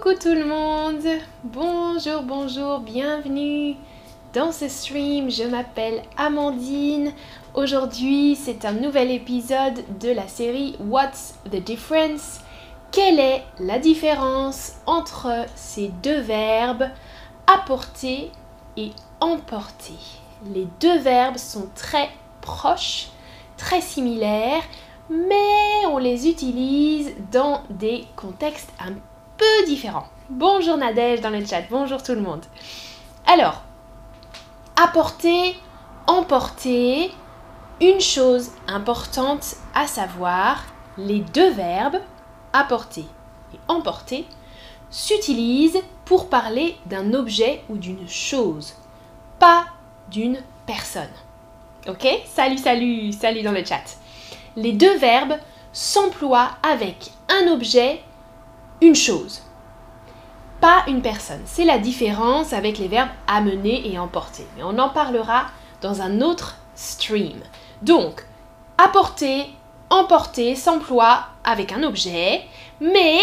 Coucou tout le monde Bonjour, bonjour, bienvenue dans ce stream. Je m'appelle Amandine. Aujourd'hui, c'est un nouvel épisode de la série What's the Difference? Quelle est la différence entre ces deux verbes apporter et emporter? Les deux verbes sont très proches, très similaires, mais on les utilise dans des contextes peu différent. Bonjour Nadège dans le chat, bonjour tout le monde. Alors, apporter, emporter, une chose importante à savoir, les deux verbes apporter et emporter s'utilisent pour parler d'un objet ou d'une chose, pas d'une personne. Ok? Salut, salut, salut dans le chat. Les deux verbes s'emploient avec un objet une chose, pas une personne. C'est la différence avec les verbes amener et emporter. Mais on en parlera dans un autre stream. Donc, apporter, emporter s'emploie avec un objet, mais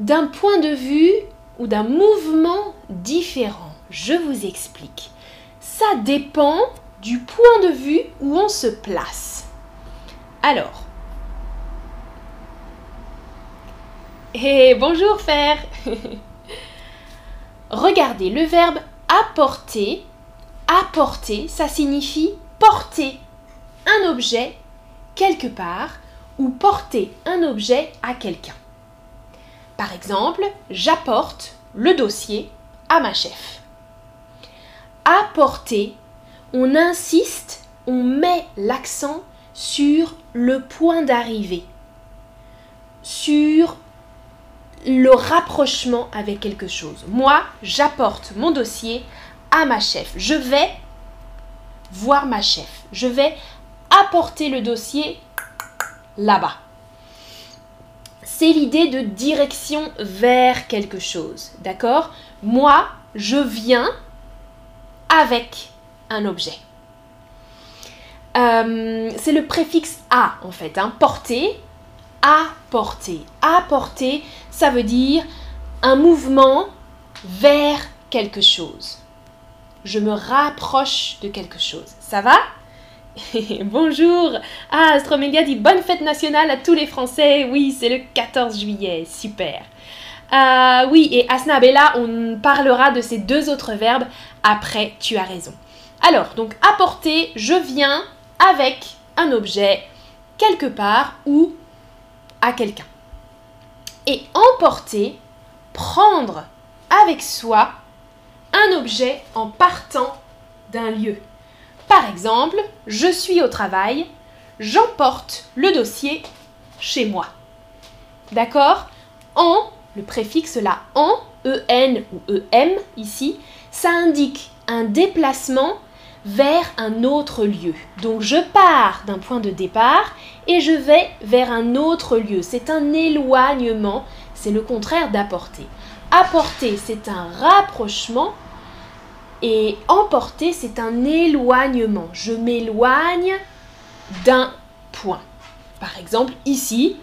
d'un point de vue ou d'un mouvement différent. Je vous explique. Ça dépend du point de vue où on se place. Alors, Et bonjour Fer Regardez, le verbe apporter, apporter, ça signifie porter un objet quelque part ou porter un objet à quelqu'un. Par exemple, j'apporte le dossier à ma chef. Apporter, on insiste, on met l'accent sur le point d'arrivée, sur le rapprochement avec quelque chose. Moi, j'apporte mon dossier à ma chef. Je vais voir ma chef. Je vais apporter le dossier là-bas. C'est l'idée de direction vers quelque chose. D'accord? Moi, je viens avec un objet. Euh, c'est le préfixe à en fait. Hein. Porter, apporter. Apporter, ça veut dire un mouvement vers quelque chose. Je me rapproche de quelque chose. Ça va? Bonjour Ah, Astroméga dit bonne fête nationale à tous les Français. Oui, c'est le 14 juillet. Super. Euh, oui, et Asna Bella, on parlera de ces deux autres verbes après, tu as raison. Alors, donc apporter, je viens avec un objet quelque part ou quelqu'un. Et emporter, prendre avec soi un objet en partant d'un lieu. Par exemple, je suis au travail, j'emporte le dossier chez moi. D'accord? En, le préfixe là, en, en ou em ici, ça indique un déplacement vers un autre lieu. Donc je pars d'un point de départ et je vais vers un autre lieu. C'est un éloignement, c'est le contraire d'apporter. Apporter, c'est un rapprochement et emporter, c'est un éloignement. Je m'éloigne d'un point. Par exemple, ici,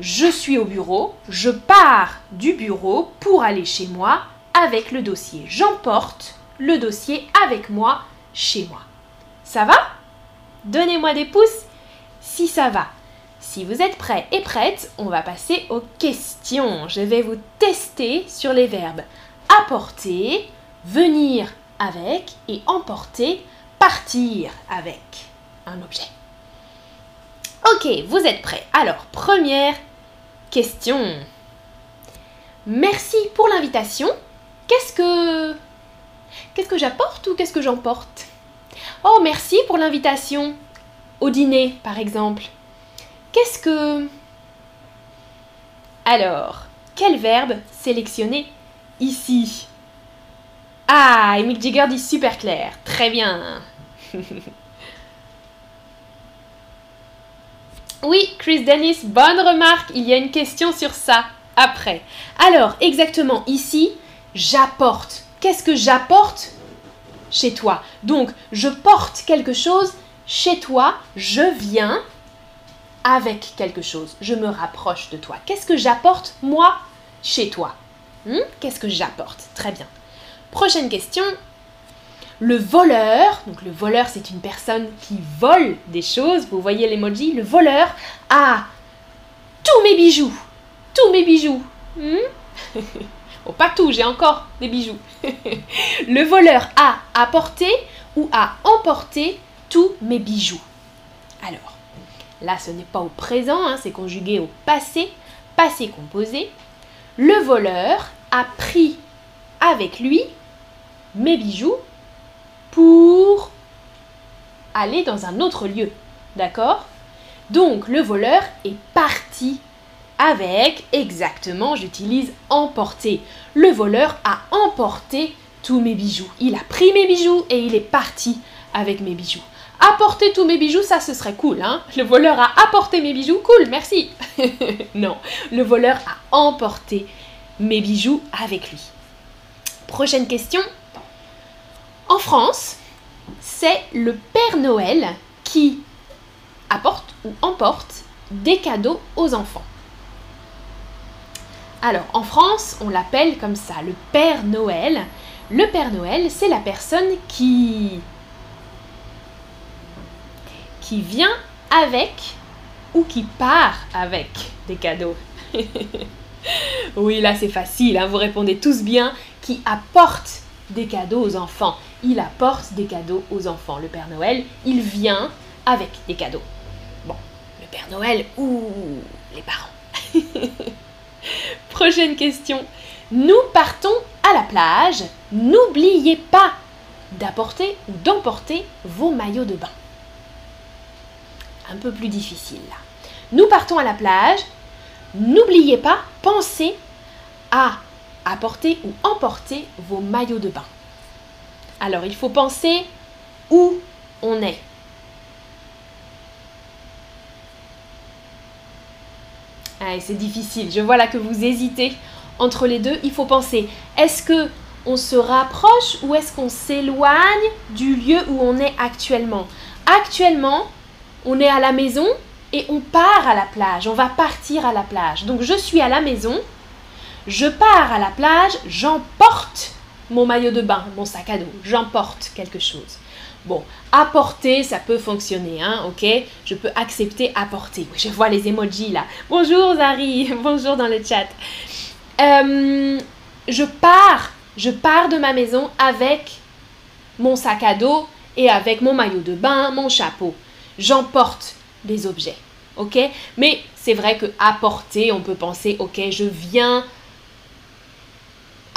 je suis au bureau, je pars du bureau pour aller chez moi avec le dossier. J'emporte le dossier avec moi chez moi. Ça va? Donnez-moi des pouces si ça va. Si vous êtes prêts et prêtes, on va passer aux questions. Je vais vous tester sur les verbes apporter, venir avec et emporter, partir avec un objet. Ok, vous êtes prêts. Alors, première question. Merci pour l'invitation. Qu'est-ce que Qu'est-ce que j'apporte ou qu'est-ce que j'emporte? Oh, merci pour l'invitation au dîner, par exemple. Qu'est-ce que... Alors, quel verbe sélectionner ici? Ah, Emile Jigger dit super clair. Très bien. oui, Chris Dennis, bonne remarque. Il y a une question sur ça après. Alors, exactement ici, j'apporte qu'est-ce que j'apporte? Chez toi Donc, je porte quelque chose chez toi, je viens avec quelque chose, je me rapproche de toi. Qu'est-ce que j'apporte moi chez toi? Hmm? Qu'est-ce que j'apporte? Très bien. Prochaine question. Le voleur, donc le voleur c'est une personne qui vole des choses, vous voyez l'emoji, le voleur a tous mes bijoux. Tous mes bijoux. Hmm? oh, pas tout, j'ai encore des bijoux. le voleur a apporté ou a emporté tous mes bijoux. Alors, là ce n'est pas au présent, hein, c'est conjugué au passé, passé composé. Le voleur a pris avec lui mes bijoux pour aller dans un autre lieu. D'accord? Donc le voleur est parti avec exactement, j'utilise emporter. Le voleur a emporté tous mes bijoux. Il a pris mes bijoux et il est parti avec mes bijoux. Apporter tous mes bijoux, ça ce serait cool, hein Le voleur a apporté mes bijoux, cool, merci. non, le voleur a emporté mes bijoux avec lui. Prochaine question. En France, c'est le Père Noël qui apporte ou emporte des cadeaux aux enfants. Alors, en France, on l'appelle comme ça, le Père Noël. Le Père Noël, c'est la personne qui qui vient avec ou qui part avec des cadeaux. oui, là c'est facile, hein, vous répondez tous bien. Qui apporte des cadeaux aux enfants. Il apporte des cadeaux aux enfants. Le Père Noël, il vient avec des cadeaux. Bon, le Père Noël ou les parents. Prochaine question. Nous partons à la plage. N'oubliez pas d'apporter ou d'emporter vos maillots de bain. Un peu plus difficile là. Nous partons à la plage. N'oubliez pas, pensez à apporter ou emporter vos maillots de bain. Alors, il faut penser où on est. C'est difficile. Je vois là que vous hésitez entre les deux. Il faut penser, est-ce que on se rapproche ou est-ce qu'on s'éloigne du lieu où on est actuellement? Actuellement, on est à la maison et on part à la plage. On va partir à la plage. Donc je suis à la maison, je pars à la plage, j'emporte mon maillot de bain, mon sac à dos, j'emporte quelque chose. Bon, apporter, ça peut fonctionner, hein, ok? Je peux accepter apporter. je vois les emojis là. Bonjour Zari, bonjour dans le chat. Euh, je pars, je pars de ma maison avec mon sac à dos et avec mon maillot de bain, mon chapeau. J'emporte des objets, ok? Mais c'est vrai que apporter, on peut penser, ok, je viens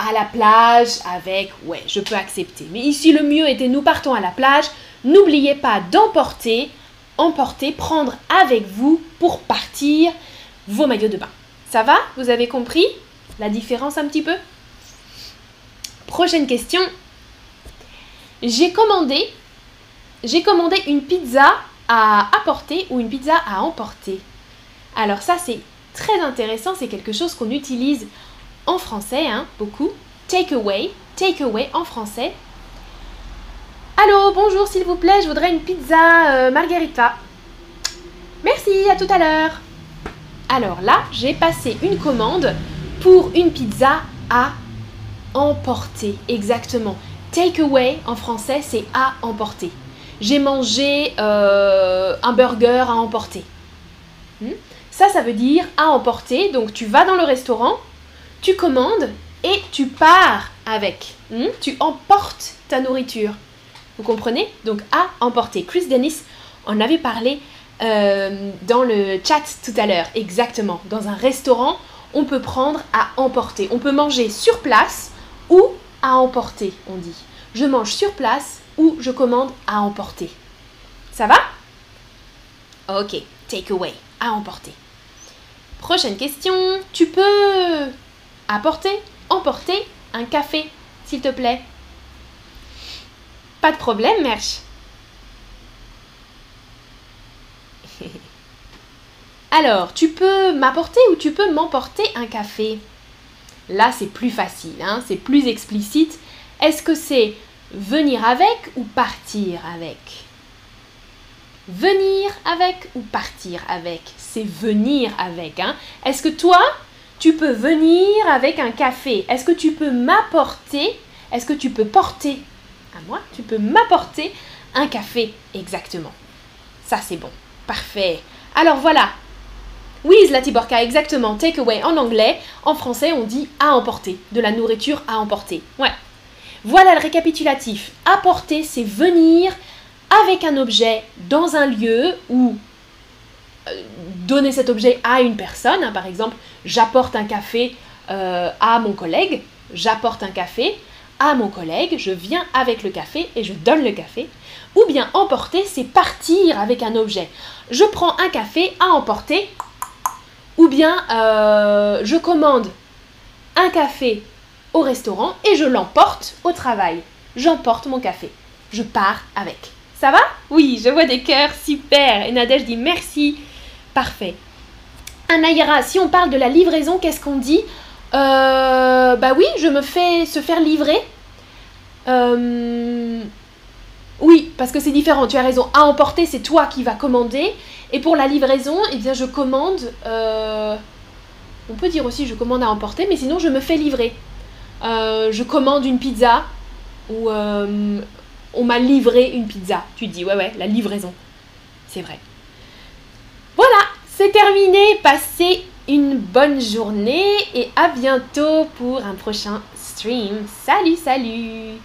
à la plage avec, ouais, je peux accepter. Mais ici, le mieux était nous partons à la plage. N'oubliez pas d'emporter, emporter, prendre avec vous pour partir vos maillots de bain. Ça va? Vous avez compris la différence un petit peu? Prochaine question. J'ai commandé, j'ai commandé une pizza à apporter ou une pizza à emporter. Alors ça, c'est très intéressant. C'est quelque chose qu'on utilise en français, hein, beaucoup. Take away, take away en français. Allô, bonjour s'il vous plaît, je voudrais une pizza euh, margherita. Merci, à tout à l'heure. Alors là, j'ai passé une commande pour une pizza à emporter, exactement. Take away en français, c'est à emporter. J'ai mangé euh, un burger à emporter. Hmm? Ça, ça veut dire à emporter. Donc tu vas dans le restaurant, tu commandes et tu pars avec. Hmm? Tu emportes ta nourriture. Vous comprenez? Donc à emporter. Chris Dennis en avait parlé euh, dans le chat tout à l'heure. Exactement. Dans un restaurant, on peut prendre à emporter. On peut manger sur place ou à emporter, on dit. Je mange sur place ou je commande à emporter. Ça va? Ok, take away, à emporter. Prochaine question. Tu peux apporter, emporter un café, s'il te plaît. Pas de problème, Merch. Alors, tu peux m'apporter ou tu peux m'emporter un café? Là, c'est plus facile, hein, c'est plus explicite. Est-ce que c'est venir avec ou partir avec? Venir avec ou partir avec? C'est venir avec. Hein. Est-ce que toi, Tu peux venir avec un café. Est-ce que tu peux m'apporter Est-ce que tu peux porter à moi Tu peux m'apporter un café? Exactement. Ça c'est bon. Parfait. Alors voilà. Oui, Zlatiborka, exactement. Takeaway en anglais. En français, on dit à emporter. De la nourriture à emporter. Ouais. Voilà le récapitulatif. Apporter, c'est venir avec un objet dans un lieu ou donner cet objet à une personne. Hein. par exemple, j'apporte un café euh, à mon collègue. J'apporte un café à mon collègue. Je viens avec le café et je donne le café. Ou bien emporter, c'est partir avec un objet. Je prends un café à emporter. Ou bien euh, je commande un café au restaurant et je l'emporte au travail. J'emporte mon café. Je pars avec. Ça va? Oui, je vois des cœurs, super. Et Nadège dit merci. Parfait. Anayara, si on parle de la livraison, qu'est-ce qu'on dit? Euh, Bah oui, je me fais se faire livrer. Euh, oui, parce que c'est différent, tu as raison. À emporter, c'est toi qui vas commander. Et pour la livraison, eh bien, je commande. Euh, on peut dire aussi je commande à emporter, mais sinon je me fais livrer. Je commande une pizza ou on m'a livré une pizza. Tu dis ouais ouais, la livraison. C'est vrai. C'est terminé. Passez une bonne journée et à bientôt pour un prochain stream. Salut, salut